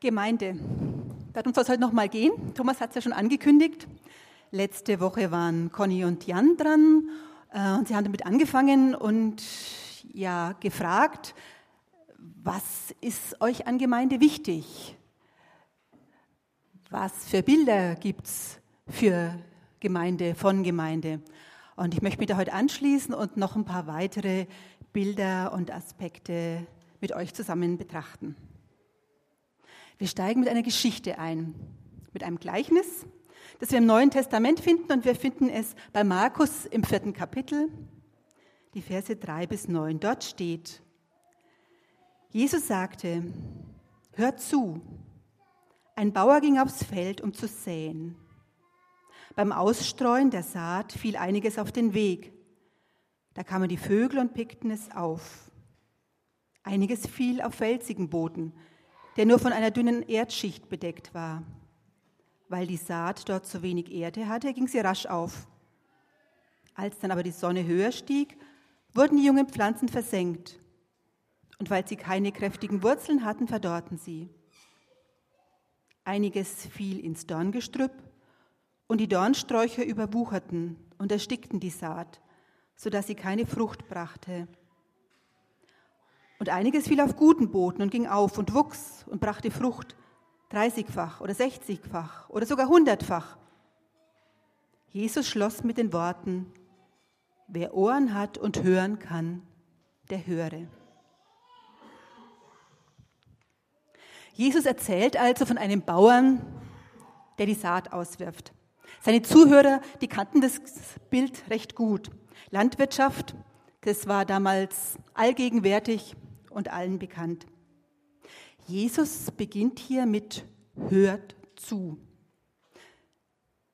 Gemeinde. Darum soll es heute nochmal gehen. Thomas hat es ja schon angekündigt. Letzte Woche waren Conny und Jan dran äh, und sie haben damit angefangen und ja gefragt, was ist euch an Gemeinde wichtig? Was für Bilder gibt es für Gemeinde, von Gemeinde? Und ich möchte mich da heute anschließen und noch ein paar weitere Bilder und Aspekte mit euch zusammen betrachten. Wir steigen mit einer Geschichte ein, mit einem Gleichnis, das wir im Neuen Testament finden und wir finden es bei Markus im vierten Kapitel, die Verse drei bis neun. Dort steht, Jesus sagte, hört zu, ein Bauer ging aufs Feld, um zu säen. Beim Ausstreuen der Saat fiel einiges auf den Weg. Da kamen die Vögel und pickten es auf. Einiges fiel auf felsigen Boden, der nur von einer dünnen Erdschicht bedeckt war. Weil die Saat dort so wenig Erde hatte, ging sie rasch auf. Als dann aber die Sonne höher stieg, wurden die jungen Pflanzen versenkt. Und weil sie keine kräftigen Wurzeln hatten, verdorrten sie. Einiges fiel ins Dorngestrüpp, und die Dornsträucher überwucherten und erstickten die Saat, so dass sie keine Frucht brachte. Und einiges fiel auf guten Boden und ging auf und wuchs und brachte Frucht, dreißigfach oder sechzigfach oder sogar hundertfach. Jesus schloss mit den Worten, wer Ohren hat und hören kann, der höre. Jesus erzählt also von einem Bauern, der die Saat auswirft. Seine Zuhörer, die kannten das Bild recht gut. Landwirtschaft, das war damals allgegenwärtig und allen bekannt. Jesus beginnt hier mit hört zu.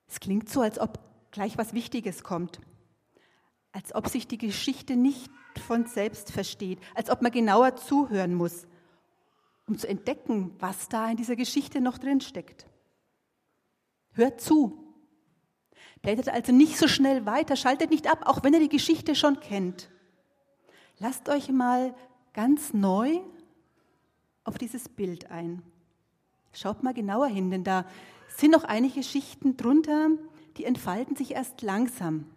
Es klingt so, als ob gleich was Wichtiges kommt, als ob sich die Geschichte nicht von selbst versteht, als ob man genauer zuhören muss, um zu entdecken, was da in dieser Geschichte noch drin steckt. Hört zu. Blättert also nicht so schnell weiter, schaltet nicht ab, auch wenn ihr die Geschichte schon kennt. Lasst euch mal ganz neu auf dieses Bild ein. Schaut mal genauer hin, denn da sind noch einige Schichten drunter, die entfalten sich erst langsam.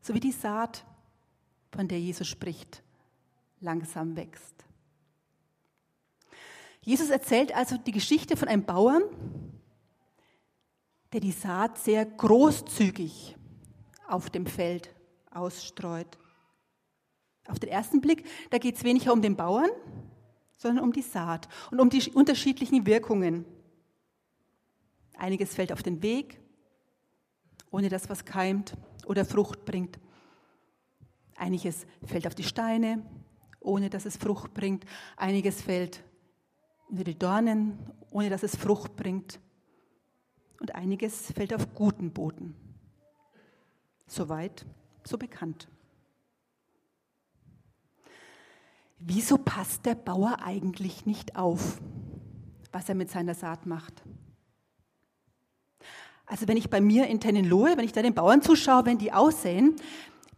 So wie die Saat, von der Jesus spricht, langsam wächst. Jesus erzählt also die Geschichte von einem Bauern, der die Saat sehr großzügig auf dem Feld ausstreut. Auf den ersten Blick, da geht es weniger um den Bauern, sondern um die Saat und um die unterschiedlichen Wirkungen. Einiges fällt auf den Weg, ohne dass was keimt oder Frucht bringt. Einiges fällt auf die Steine, ohne dass es Frucht bringt. Einiges fällt unter die Dornen, ohne dass es Frucht bringt. Und einiges fällt auf guten Boden. Soweit, so bekannt. Wieso passt der Bauer eigentlich nicht auf, was er mit seiner Saat macht? Also wenn ich bei mir in Tennenlohe, wenn ich da den Bauern zuschaue, wenn die aussehen,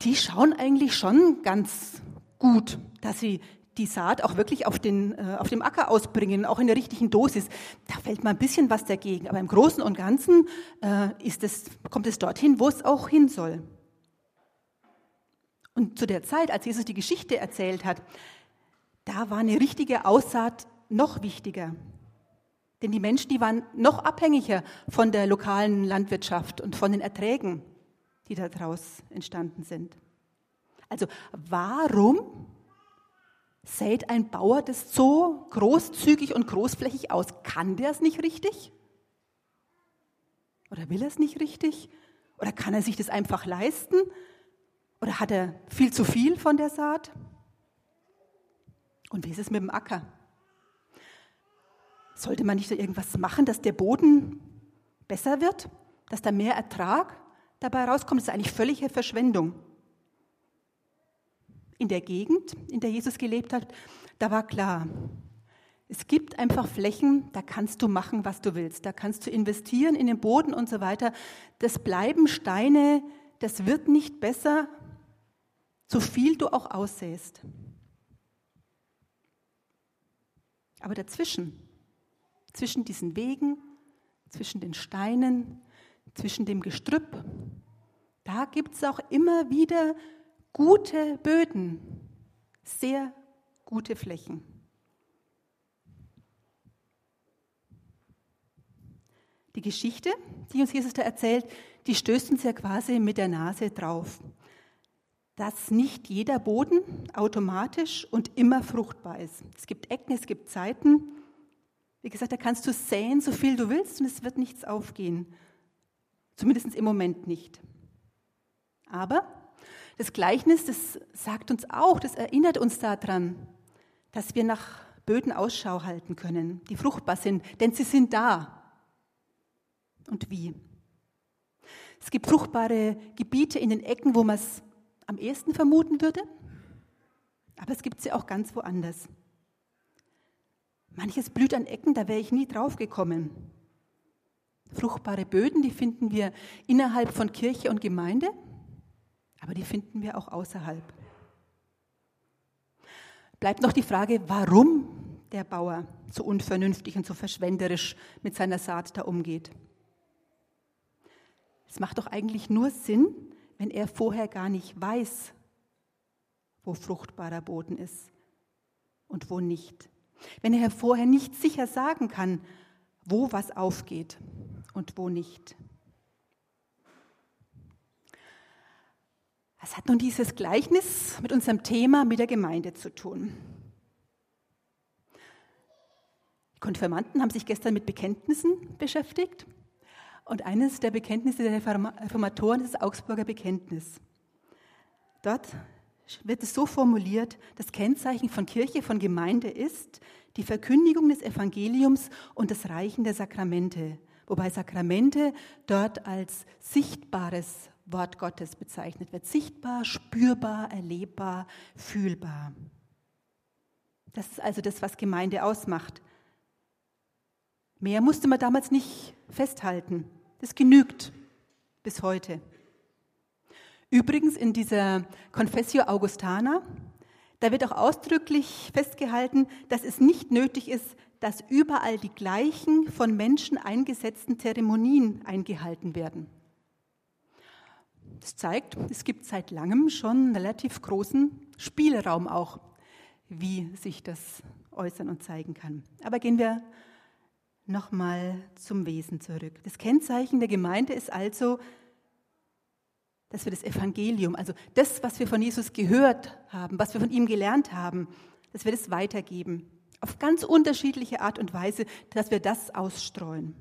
die schauen eigentlich schon ganz gut, dass sie die Saat auch wirklich auf, den, äh, auf dem Acker ausbringen, auch in der richtigen Dosis. Da fällt mal ein bisschen was dagegen. Aber im Großen und Ganzen äh, ist es, kommt es dorthin, wo es auch hin soll. Und zu der Zeit, als Jesus die Geschichte erzählt hat, da war eine richtige Aussaat noch wichtiger. Denn die Menschen, die waren noch abhängiger von der lokalen Landwirtschaft und von den Erträgen, die daraus entstanden sind. Also warum sät ein Bauer das so großzügig und großflächig aus? Kann der es nicht richtig? Oder will er es nicht richtig? Oder kann er sich das einfach leisten? Oder hat er viel zu viel von der Saat? Und wie ist es mit dem Acker? Sollte man nicht irgendwas machen, dass der Boden besser wird, dass da mehr Ertrag dabei rauskommt? Das ist eigentlich völlige Verschwendung. In der Gegend, in der Jesus gelebt hat, da war klar, es gibt einfach Flächen, da kannst du machen, was du willst. Da kannst du investieren in den Boden und so weiter. Das bleiben Steine, das wird nicht besser, so viel du auch aussäst. Aber dazwischen, zwischen diesen Wegen, zwischen den Steinen, zwischen dem Gestrüpp. Da gibt es auch immer wieder gute Böden, sehr gute Flächen. Die Geschichte, die uns Jesus da erzählt, die stößt uns ja quasi mit der Nase drauf, dass nicht jeder Boden automatisch und immer fruchtbar ist. Es gibt Ecken, es gibt Zeiten. Wie gesagt, da kannst du säen, so viel du willst, und es wird nichts aufgehen. Zumindest im Moment nicht. Aber das Gleichnis, das sagt uns auch, das erinnert uns daran, dass wir nach Böden Ausschau halten können, die fruchtbar sind, denn sie sind da. Und wie? Es gibt fruchtbare Gebiete in den Ecken, wo man es am ehesten vermuten würde, aber es gibt sie auch ganz woanders. Manches blüht an Ecken, da wäre ich nie drauf gekommen. Fruchtbare Böden, die finden wir innerhalb von Kirche und Gemeinde, aber die finden wir auch außerhalb. Bleibt noch die Frage, warum der Bauer so unvernünftig und so verschwenderisch mit seiner Saat da umgeht. Es macht doch eigentlich nur Sinn, wenn er vorher gar nicht weiß, wo fruchtbarer Boden ist und wo nicht. Wenn er vorher nicht sicher sagen kann, wo was aufgeht und wo nicht. Was hat nun dieses Gleichnis mit unserem Thema, mit der Gemeinde zu tun? Die Konfirmanden haben sich gestern mit Bekenntnissen beschäftigt. Und eines der Bekenntnisse der Reformatoren ist das Augsburger Bekenntnis. Dort wird es so formuliert, das Kennzeichen von Kirche, von Gemeinde ist die Verkündigung des Evangeliums und das Reichen der Sakramente, wobei Sakramente dort als sichtbares Wort Gottes bezeichnet wird. Sichtbar, spürbar, erlebbar, fühlbar. Das ist also das, was Gemeinde ausmacht. Mehr musste man damals nicht festhalten. Das genügt bis heute. Übrigens in dieser Confessio Augustana, da wird auch ausdrücklich festgehalten, dass es nicht nötig ist, dass überall die gleichen von Menschen eingesetzten Zeremonien eingehalten werden. Das zeigt, es gibt seit langem schon einen relativ großen Spielraum auch, wie sich das äußern und zeigen kann. Aber gehen wir nochmal zum Wesen zurück. Das Kennzeichen der Gemeinde ist also, dass wir das Evangelium, also das, was wir von Jesus gehört haben, was wir von ihm gelernt haben, dass wir das weitergeben. Auf ganz unterschiedliche Art und Weise, dass wir das ausstreuen.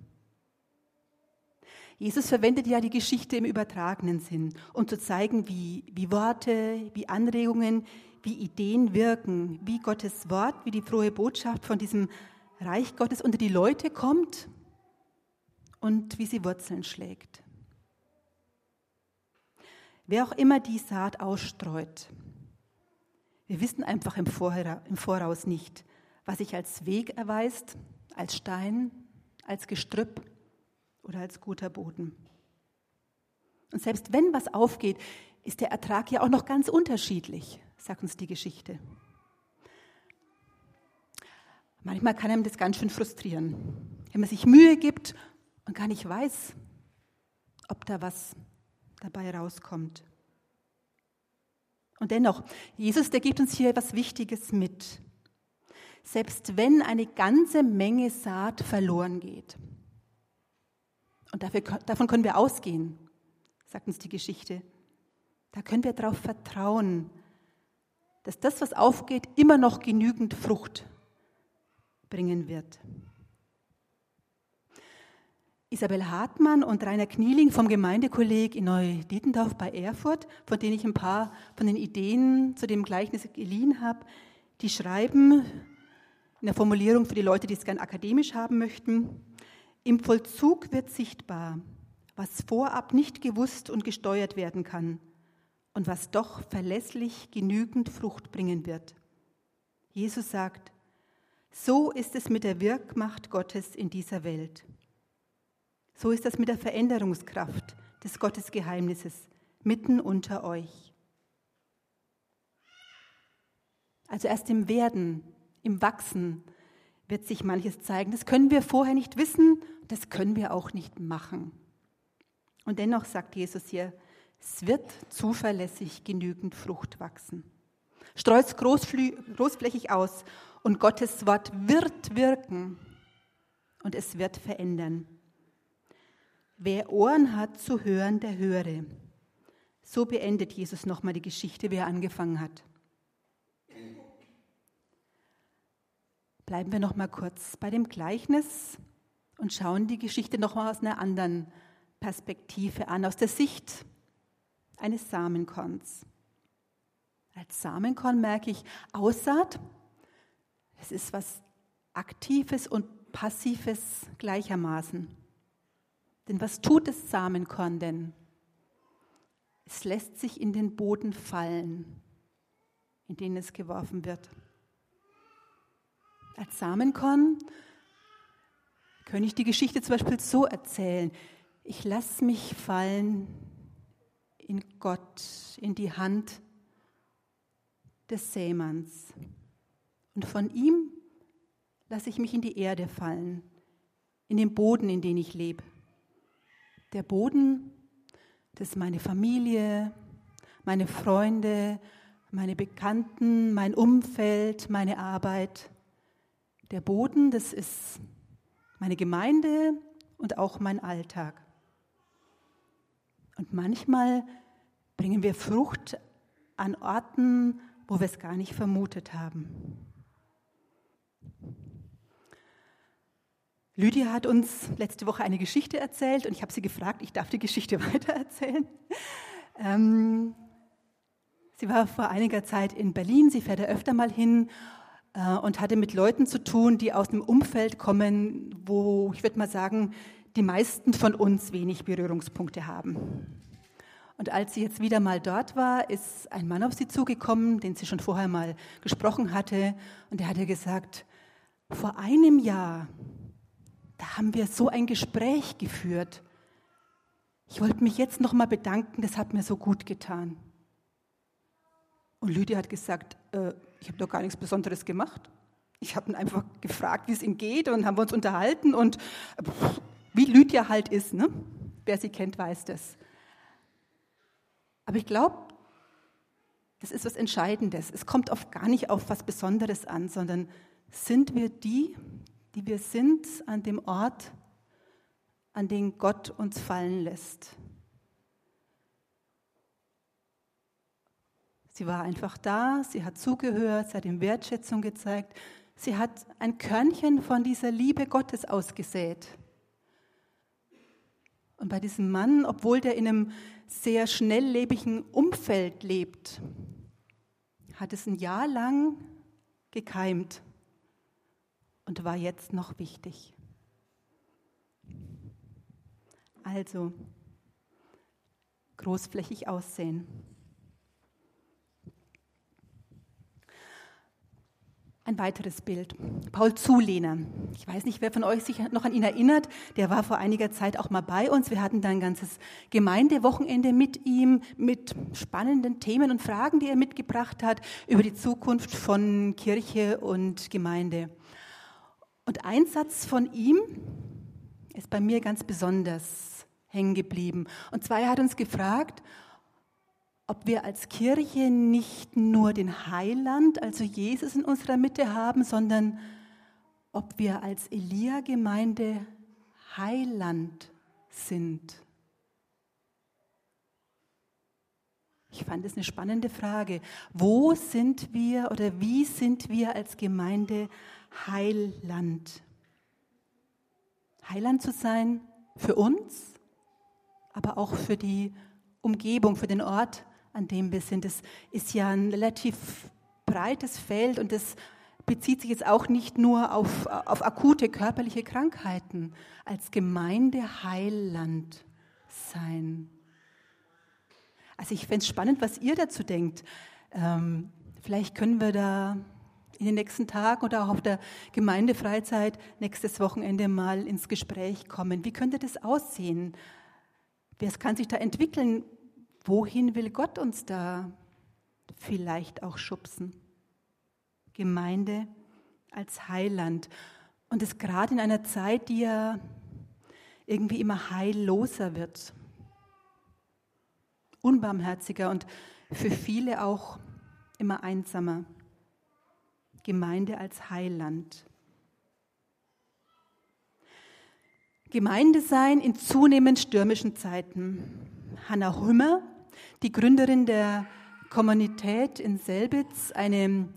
Jesus verwendet ja die Geschichte im übertragenen Sinn, um zu zeigen, wie, wie Worte, wie Anregungen, wie Ideen wirken, wie Gottes Wort, wie die frohe Botschaft von diesem Reich Gottes unter die Leute kommt und wie sie Wurzeln schlägt. Wer auch immer die Saat ausstreut, wir wissen einfach im Voraus nicht, was sich als Weg erweist, als Stein, als Gestrüpp oder als guter Boden. Und selbst wenn was aufgeht, ist der Ertrag ja auch noch ganz unterschiedlich, sagt uns die Geschichte. Manchmal kann einem das ganz schön frustrieren, wenn man sich Mühe gibt und gar nicht weiß, ob da was dabei rauskommt. Und dennoch, Jesus, der gibt uns hier etwas Wichtiges mit. Selbst wenn eine ganze Menge Saat verloren geht, und dafür, davon können wir ausgehen, sagt uns die Geschichte, da können wir darauf vertrauen, dass das, was aufgeht, immer noch genügend Frucht bringen wird. Isabel Hartmann und Rainer Knieling vom Gemeindekolleg in Neu-Dietendorf bei Erfurt, von denen ich ein paar von den Ideen zu dem Gleichnis geliehen habe, die schreiben in der Formulierung für die Leute, die es gern akademisch haben möchten, im Vollzug wird sichtbar, was vorab nicht gewusst und gesteuert werden kann und was doch verlässlich genügend Frucht bringen wird. Jesus sagt, so ist es mit der Wirkmacht Gottes in dieser Welt. So ist es mit der Veränderungskraft des Gottesgeheimnisses mitten unter euch. Also erst im Werden, im Wachsen wird sich manches zeigen. Das können wir vorher nicht wissen, das können wir auch nicht machen. Und dennoch sagt Jesus hier, es wird zuverlässig genügend Frucht wachsen. Streut es großflächig aus und Gottes Wort wird wirken und es wird verändern. Wer Ohren hat zu hören, der höre. So beendet Jesus nochmal die Geschichte, wie er angefangen hat. Bleiben wir nochmal kurz bei dem Gleichnis und schauen die Geschichte nochmal aus einer anderen Perspektive an, aus der Sicht eines Samenkorns. Als Samenkorn merke ich Aussaat. Es ist was Aktives und Passives gleichermaßen. Denn was tut das Samenkorn denn? Es lässt sich in den Boden fallen, in den es geworfen wird. Als Samenkorn könnte ich die Geschichte zum Beispiel so erzählen. Ich lasse mich fallen in Gott, in die Hand des Sämanns. Und von ihm lasse ich mich in die Erde fallen, in den Boden, in den ich lebe. Der Boden, das ist meine Familie, meine Freunde, meine Bekannten, mein Umfeld, meine Arbeit. Der Boden, das ist meine Gemeinde und auch mein Alltag. Und manchmal bringen wir Frucht an Orten, wo wir es gar nicht vermutet haben. Lydia hat uns letzte Woche eine Geschichte erzählt und ich habe sie gefragt, ich darf die Geschichte weitererzählen. Ähm, sie war vor einiger Zeit in Berlin, sie fährt da öfter mal hin äh, und hatte mit Leuten zu tun, die aus einem Umfeld kommen, wo ich würde mal sagen, die meisten von uns wenig Berührungspunkte haben. Und als sie jetzt wieder mal dort war, ist ein Mann auf sie zugekommen, den sie schon vorher mal gesprochen hatte. Und er hatte gesagt, vor einem Jahr, da haben wir so ein Gespräch geführt. Ich wollte mich jetzt noch mal bedanken, das hat mir so gut getan. Und Lydia hat gesagt, äh, ich habe doch gar nichts Besonderes gemacht. Ich habe ihn einfach gefragt, wie es ihm geht und haben wir uns unterhalten und wie Lydia halt ist. Ne? Wer sie kennt, weiß das. Aber ich glaube, das ist was Entscheidendes. Es kommt oft gar nicht auf was Besonderes an, sondern sind wir die, die wir sind an dem Ort, an den Gott uns fallen lässt. Sie war einfach da, sie hat zugehört, sie hat ihm Wertschätzung gezeigt, sie hat ein Körnchen von dieser Liebe Gottes ausgesät. Und bei diesem Mann, obwohl der in einem sehr schnelllebigen Umfeld lebt, hat es ein Jahr lang gekeimt und war jetzt noch wichtig. Also, großflächig aussehen. Ein weiteres Bild. Paul Zulehner. Ich weiß nicht, wer von euch sich noch an ihn erinnert. Der war vor einiger Zeit auch mal bei uns. Wir hatten da ein ganzes Gemeindewochenende mit ihm, mit spannenden Themen und Fragen, die er mitgebracht hat über die Zukunft von Kirche und Gemeinde. Und ein Satz von ihm ist bei mir ganz besonders hängen geblieben. Und zwar, er hat uns gefragt, ob wir als Kirche nicht nur den Heiland, also Jesus in unserer Mitte haben, sondern ob wir als Elia-Gemeinde Heiland sind. Ich fand es eine spannende Frage. Wo sind wir oder wie sind wir als Gemeinde Heiland? Heiland zu sein für uns, aber auch für die Umgebung, für den Ort, an dem wir sind. Das ist ja ein relativ breites Feld und das bezieht sich jetzt auch nicht nur auf, auf akute körperliche Krankheiten, als Gemeinde Heilland sein. Also ich fände es spannend, was ihr dazu denkt. Ähm, vielleicht können wir da in den nächsten Tagen oder auch auf der Gemeindefreizeit nächstes Wochenende mal ins Gespräch kommen. Wie könnte das aussehen? Wer kann sich da entwickeln? Wohin will Gott uns da vielleicht auch schubsen? Gemeinde als Heiland. Und es gerade in einer Zeit, die ja irgendwie immer heilloser wird, unbarmherziger und für viele auch immer einsamer. Gemeinde als Heiland. Gemeinde sein in zunehmend stürmischen Zeiten. Hanna Hümmer, die Gründerin der Kommunität in Selbitz, eine,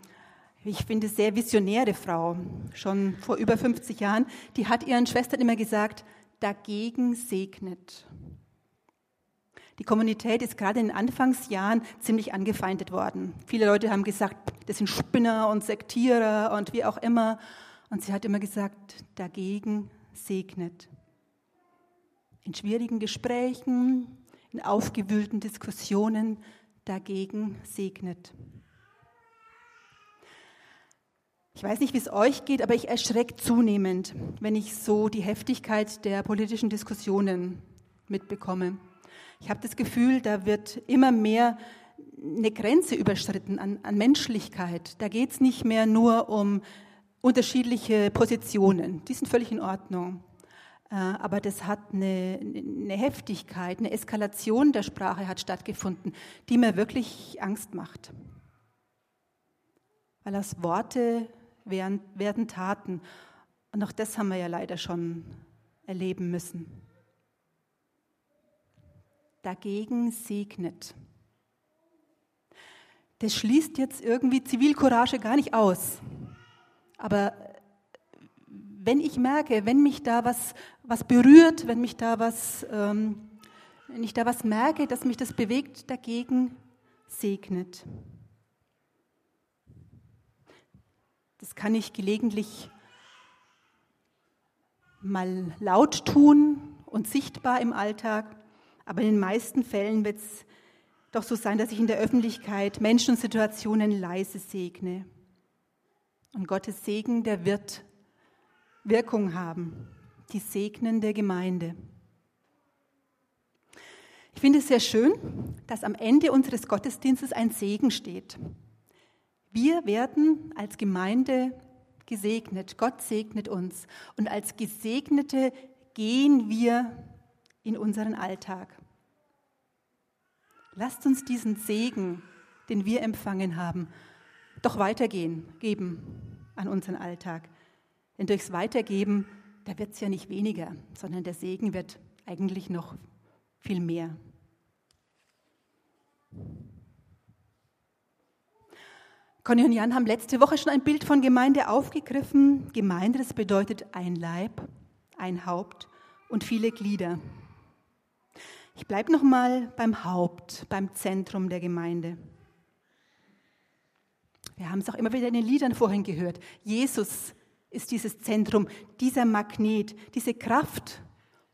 ich finde, sehr visionäre Frau, schon vor über 50 Jahren, die hat ihren Schwestern immer gesagt, dagegen segnet. Die Kommunität ist gerade in den Anfangsjahren ziemlich angefeindet worden. Viele Leute haben gesagt, das sind Spinner und Sektierer und wie auch immer. Und sie hat immer gesagt, dagegen segnet. In schwierigen Gesprächen, in aufgewühlten Diskussionen dagegen segnet. Ich weiß nicht, wie es euch geht, aber ich erschrecke zunehmend, wenn ich so die Heftigkeit der politischen Diskussionen mitbekomme. Ich habe das Gefühl, da wird immer mehr eine Grenze überschritten an, an Menschlichkeit. Da geht es nicht mehr nur um unterschiedliche Positionen. Die sind völlig in Ordnung. Äh, aber das hat eine, eine Heftigkeit, eine Eskalation der Sprache hat stattgefunden, die mir wirklich Angst macht. Weil aus Worte werden, werden Taten. Und auch das haben wir ja leider schon erleben müssen. Dagegen segnet. Das schließt jetzt irgendwie Zivilcourage gar nicht aus. Aber wenn ich merke, wenn mich da was, was berührt, wenn mich da was, ähm, wenn ich da was merke, dass mich das bewegt, dagegen segnet. Das kann ich gelegentlich mal laut tun und sichtbar im Alltag, aber in den meisten Fällen wird es doch so sein, dass ich in der Öffentlichkeit Menschen und Situationen leise segne. Und Gottes Segen, der wird Wirkung haben, die segnende Gemeinde. Ich finde es sehr schön, dass am Ende unseres Gottesdienstes ein Segen steht. Wir werden als Gemeinde gesegnet. Gott segnet uns. Und als Gesegnete gehen wir in unseren Alltag. Lasst uns diesen Segen, den wir empfangen haben, doch weitergehen, geben an unseren Alltag. Denn durchs Weitergeben, da wird es ja nicht weniger, sondern der Segen wird eigentlich noch viel mehr. Conny und Jan haben letzte Woche schon ein Bild von Gemeinde aufgegriffen. Gemeinde, das bedeutet ein Leib, ein Haupt und viele Glieder. Ich bleibe noch mal beim Haupt, beim Zentrum der Gemeinde. Wir haben es auch immer wieder in den Liedern vorhin gehört. Jesus ist dieses Zentrum, dieser Magnet, diese Kraft,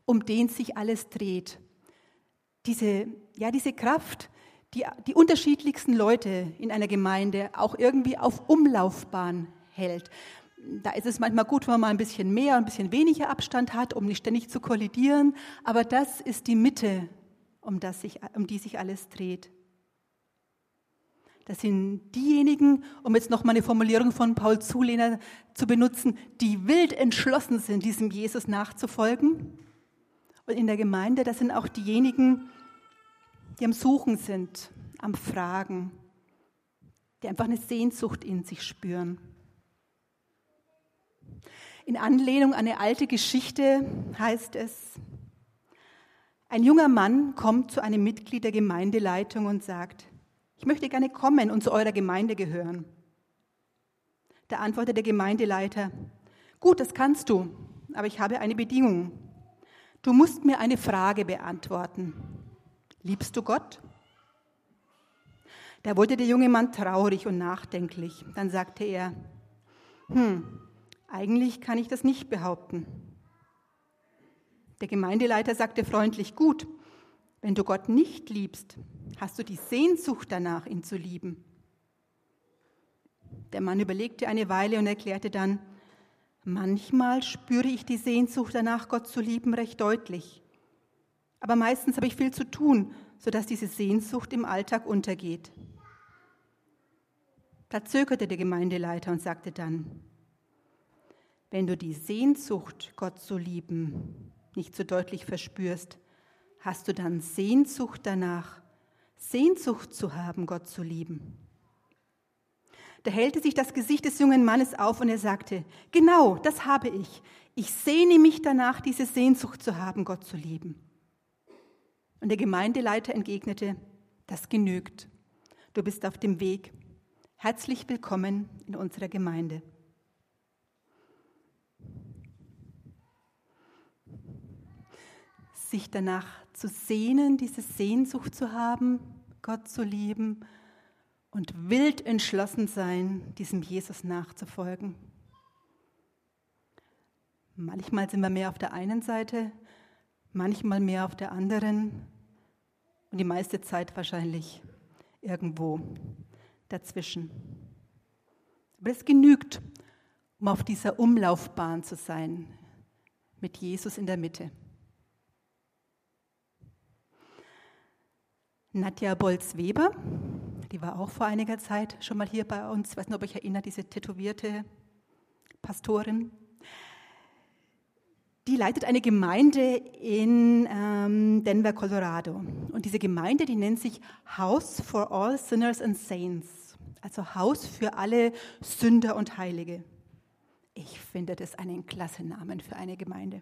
um den sich alles dreht. Diese, ja, diese Kraft, die die unterschiedlichsten Leute in einer Gemeinde auch irgendwie auf Umlaufbahn hält. Da ist es manchmal gut, wenn man mal ein bisschen mehr, ein bisschen weniger Abstand hat, um nicht ständig zu kollidieren. Aber das ist die Mitte, um, das sich, um die sich alles dreht. Das sind diejenigen, um jetzt noch mal eine Formulierung von Paul Zulehner zu benutzen, die wild entschlossen sind, diesem Jesus nachzufolgen. Und in der Gemeinde, das sind auch diejenigen, die am Suchen sind, am Fragen, die einfach eine Sehnsucht in sich spüren. In Anlehnung an eine alte Geschichte heißt es, ein junger Mann kommt zu einem Mitglied der Gemeindeleitung und sagt, ich möchte gerne kommen und zu eurer Gemeinde gehören. Da antwortet der Gemeindeleiter, gut, das kannst du, aber ich habe eine Bedingung. Du musst mir eine Frage beantworten. Liebst du Gott? Da wurde der junge Mann traurig und nachdenklich. Dann sagte er, hm, eigentlich kann ich das nicht behaupten. Der Gemeindeleiter sagte freundlich, gut, wenn du Gott nicht liebst, hast du die Sehnsucht danach, ihn zu lieben. Der Mann überlegte eine Weile und erklärte dann, manchmal spüre ich die Sehnsucht danach, Gott zu lieben, recht deutlich. Aber meistens habe ich viel zu tun, sodass diese Sehnsucht im Alltag untergeht. Da zögerte der Gemeindeleiter und sagte dann, wenn du die Sehnsucht, Gott zu lieben, nicht so deutlich verspürst, hast du dann Sehnsucht danach, Sehnsucht zu haben, Gott zu lieben. Da hellte sich das Gesicht des jungen Mannes auf und er sagte, genau, das habe ich. Ich sehne mich danach, diese Sehnsucht zu haben, Gott zu lieben. Und der Gemeindeleiter entgegnete, das genügt. Du bist auf dem Weg. Herzlich willkommen in unserer Gemeinde. Sich danach zu sehnen, diese Sehnsucht zu haben, Gott zu lieben und wild entschlossen sein, diesem Jesus nachzufolgen. Manchmal sind wir mehr auf der einen Seite, manchmal mehr auf der anderen und die meiste Zeit wahrscheinlich irgendwo dazwischen. Aber es genügt, um auf dieser Umlaufbahn zu sein, mit Jesus in der Mitte. Nadja Bolz-Weber, die war auch vor einiger Zeit schon mal hier bei uns, ich weiß nicht, ob ich erinnere, diese tätowierte Pastorin. Die leitet eine Gemeinde in ähm, Denver, Colorado. Und diese Gemeinde, die nennt sich House for All Sinners and Saints, also Haus für alle Sünder und Heilige. Ich finde das einen klasse Namen für eine Gemeinde.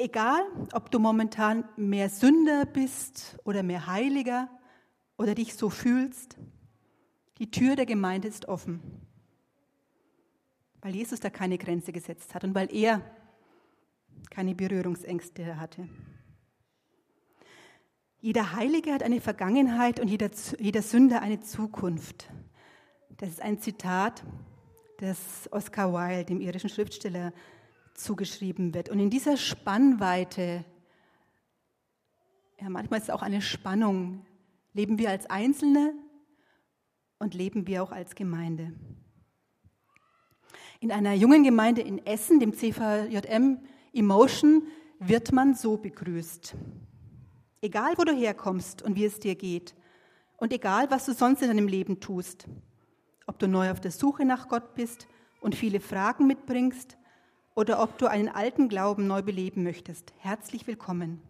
Egal, ob du momentan mehr Sünder bist oder mehr Heiliger oder dich so fühlst, die Tür der Gemeinde ist offen, weil Jesus da keine Grenze gesetzt hat und weil er keine Berührungsängste hatte. Jeder Heilige hat eine Vergangenheit und jeder, jeder Sünder eine Zukunft. Das ist ein Zitat des Oscar Wilde, dem irischen Schriftsteller, zugeschrieben wird. Und in dieser Spannweite, ja, manchmal ist es auch eine Spannung, leben wir als Einzelne und leben wir auch als Gemeinde. In einer jungen Gemeinde in Essen, dem CVJM Emotion, wird man so begrüßt. Egal, wo du herkommst und wie es dir geht und egal, was du sonst in deinem Leben tust, ob du neu auf der Suche nach Gott bist und viele Fragen mitbringst oder ob du einen alten Glauben neu beleben möchtest, herzlich willkommen.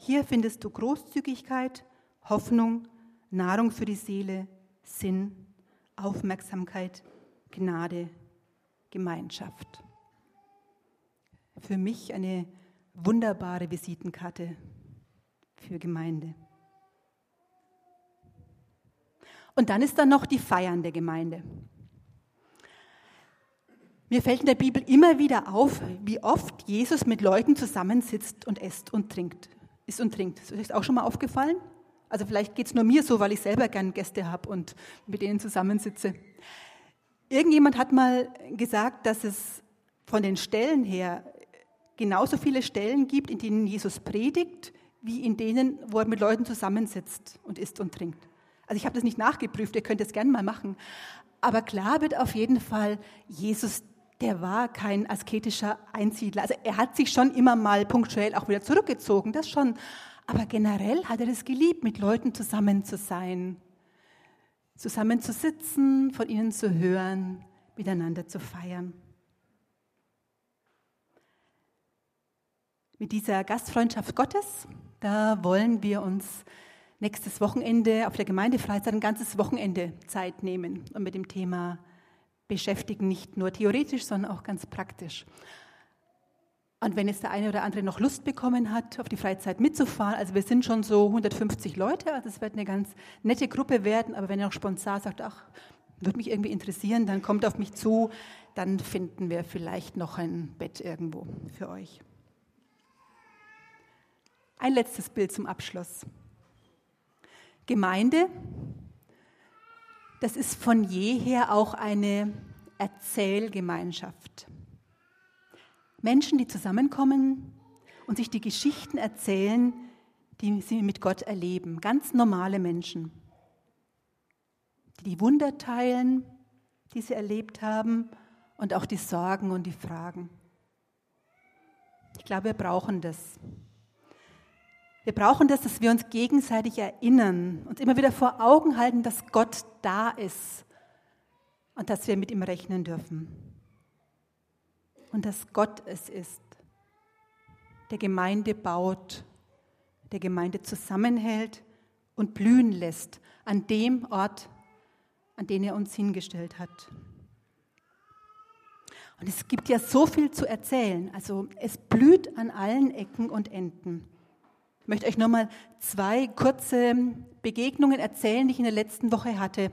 Hier findest du Großzügigkeit, Hoffnung, Nahrung für die Seele, Sinn, Aufmerksamkeit, Gnade, Gemeinschaft. Für mich eine wunderbare Visitenkarte für Gemeinde. Und dann ist da noch die feiernde Gemeinde. Mir fällt in der Bibel immer wieder auf, wie oft Jesus mit Leuten zusammensitzt und isst und trinkt. Isst und trinkt. Ist euch auch schon mal aufgefallen? Also vielleicht geht es nur mir so, weil ich selber gern Gäste habe und mit denen zusammensitze. Irgendjemand hat mal gesagt, dass es von den Stellen her genauso viele Stellen gibt, in denen Jesus predigt, wie in denen, wo er mit Leuten zusammensitzt und isst und trinkt. Also ich habe das nicht nachgeprüft, ihr könnt es gerne mal machen. Aber klar wird auf jeden Fall, Jesus der war kein asketischer Einsiedler. Also er hat sich schon immer mal punktuell auch wieder zurückgezogen, das schon. Aber generell hat er es geliebt, mit Leuten zusammen zu sein, zusammen zu sitzen, von ihnen zu hören, miteinander zu feiern. Mit dieser Gastfreundschaft Gottes, da wollen wir uns nächstes Wochenende auf der Gemeindefreizeit ein ganzes Wochenende Zeit nehmen und mit dem Thema beschäftigen, nicht nur theoretisch, sondern auch ganz praktisch. Und wenn jetzt der eine oder andere noch Lust bekommen hat, auf die Freizeit mitzufahren, also wir sind schon so 150 Leute, also es wird eine ganz nette Gruppe werden, aber wenn ihr noch spontan sagt, ach, würde mich irgendwie interessieren, dann kommt auf mich zu, dann finden wir vielleicht noch ein Bett irgendwo für euch. Ein letztes Bild zum Abschluss. Gemeinde das ist von jeher auch eine Erzählgemeinschaft. Menschen, die zusammenkommen und sich die Geschichten erzählen, die sie mit Gott erleben. Ganz normale Menschen, die die Wunder teilen, die sie erlebt haben und auch die Sorgen und die Fragen. Ich glaube, wir brauchen das. Wir brauchen das, dass wir uns gegenseitig erinnern, uns immer wieder vor Augen halten, dass Gott da ist und dass wir mit ihm rechnen dürfen. und dass Gott es ist, der Gemeinde baut, der Gemeinde zusammenhält und blühen lässt an dem Ort, an den er uns hingestellt hat. Und es gibt ja so viel zu erzählen. Also es blüht an allen Ecken und Enden. Ich möchte euch nochmal zwei kurze Begegnungen erzählen, die ich in der letzten Woche hatte.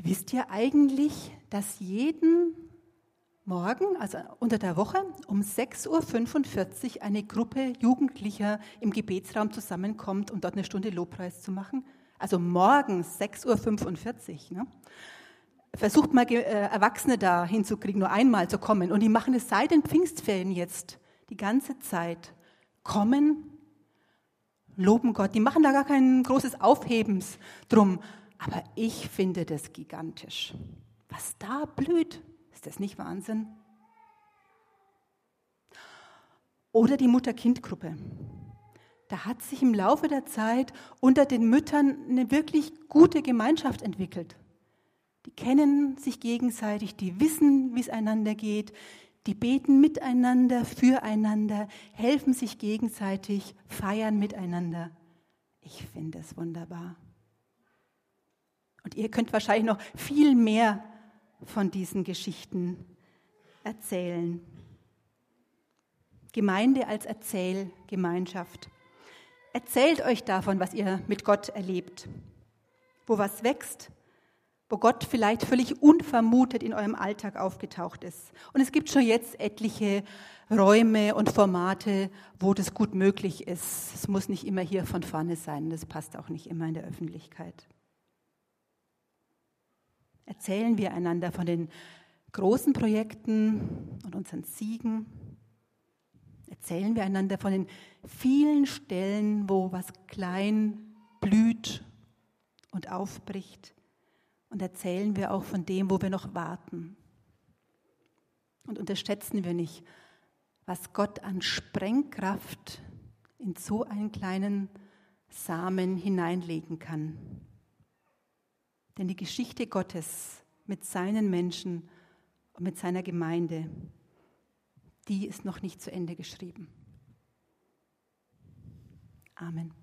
Wisst ihr eigentlich, dass jeden Morgen, also unter der Woche, um 6.45 Uhr eine Gruppe Jugendlicher im Gebetsraum zusammenkommt, um dort eine Stunde Lobpreis zu machen? Also morgens 6.45 Uhr. Ne? Versucht mal äh, Erwachsene da hinzukriegen, nur einmal zu kommen. Und die machen es seit den Pfingstferien jetzt die ganze Zeit. Kommen, loben Gott. Die machen da gar kein großes Aufhebens drum. Aber ich finde das gigantisch. Was da blüht, ist das nicht Wahnsinn? Oder die Mutter-Kind-Gruppe. Da hat sich im Laufe der Zeit unter den Müttern eine wirklich gute Gemeinschaft entwickelt. Die kennen sich gegenseitig, die wissen, wie es einander geht, die beten miteinander, füreinander, helfen sich gegenseitig, feiern miteinander. Ich finde es wunderbar. Und ihr könnt wahrscheinlich noch viel mehr von diesen Geschichten erzählen. Gemeinde als Erzählgemeinschaft. Erzählt euch davon, was ihr mit Gott erlebt, wo was wächst, wo Gott vielleicht völlig unvermutet in eurem Alltag aufgetaucht ist. Und es gibt schon jetzt etliche Räume und Formate, wo das gut möglich ist. Es muss nicht immer hier von vorne sein, das passt auch nicht immer in der Öffentlichkeit. Erzählen wir einander von den großen Projekten und unseren Siegen? Erzählen wir einander von den vielen Stellen, wo was klein blüht und aufbricht? Und erzählen wir auch von dem, wo wir noch warten? Und unterschätzen wir nicht, was Gott an Sprengkraft in so einen kleinen Samen hineinlegen kann. Denn die Geschichte Gottes mit seinen Menschen und mit seiner Gemeinde, die ist noch nicht zu Ende geschrieben. Amen.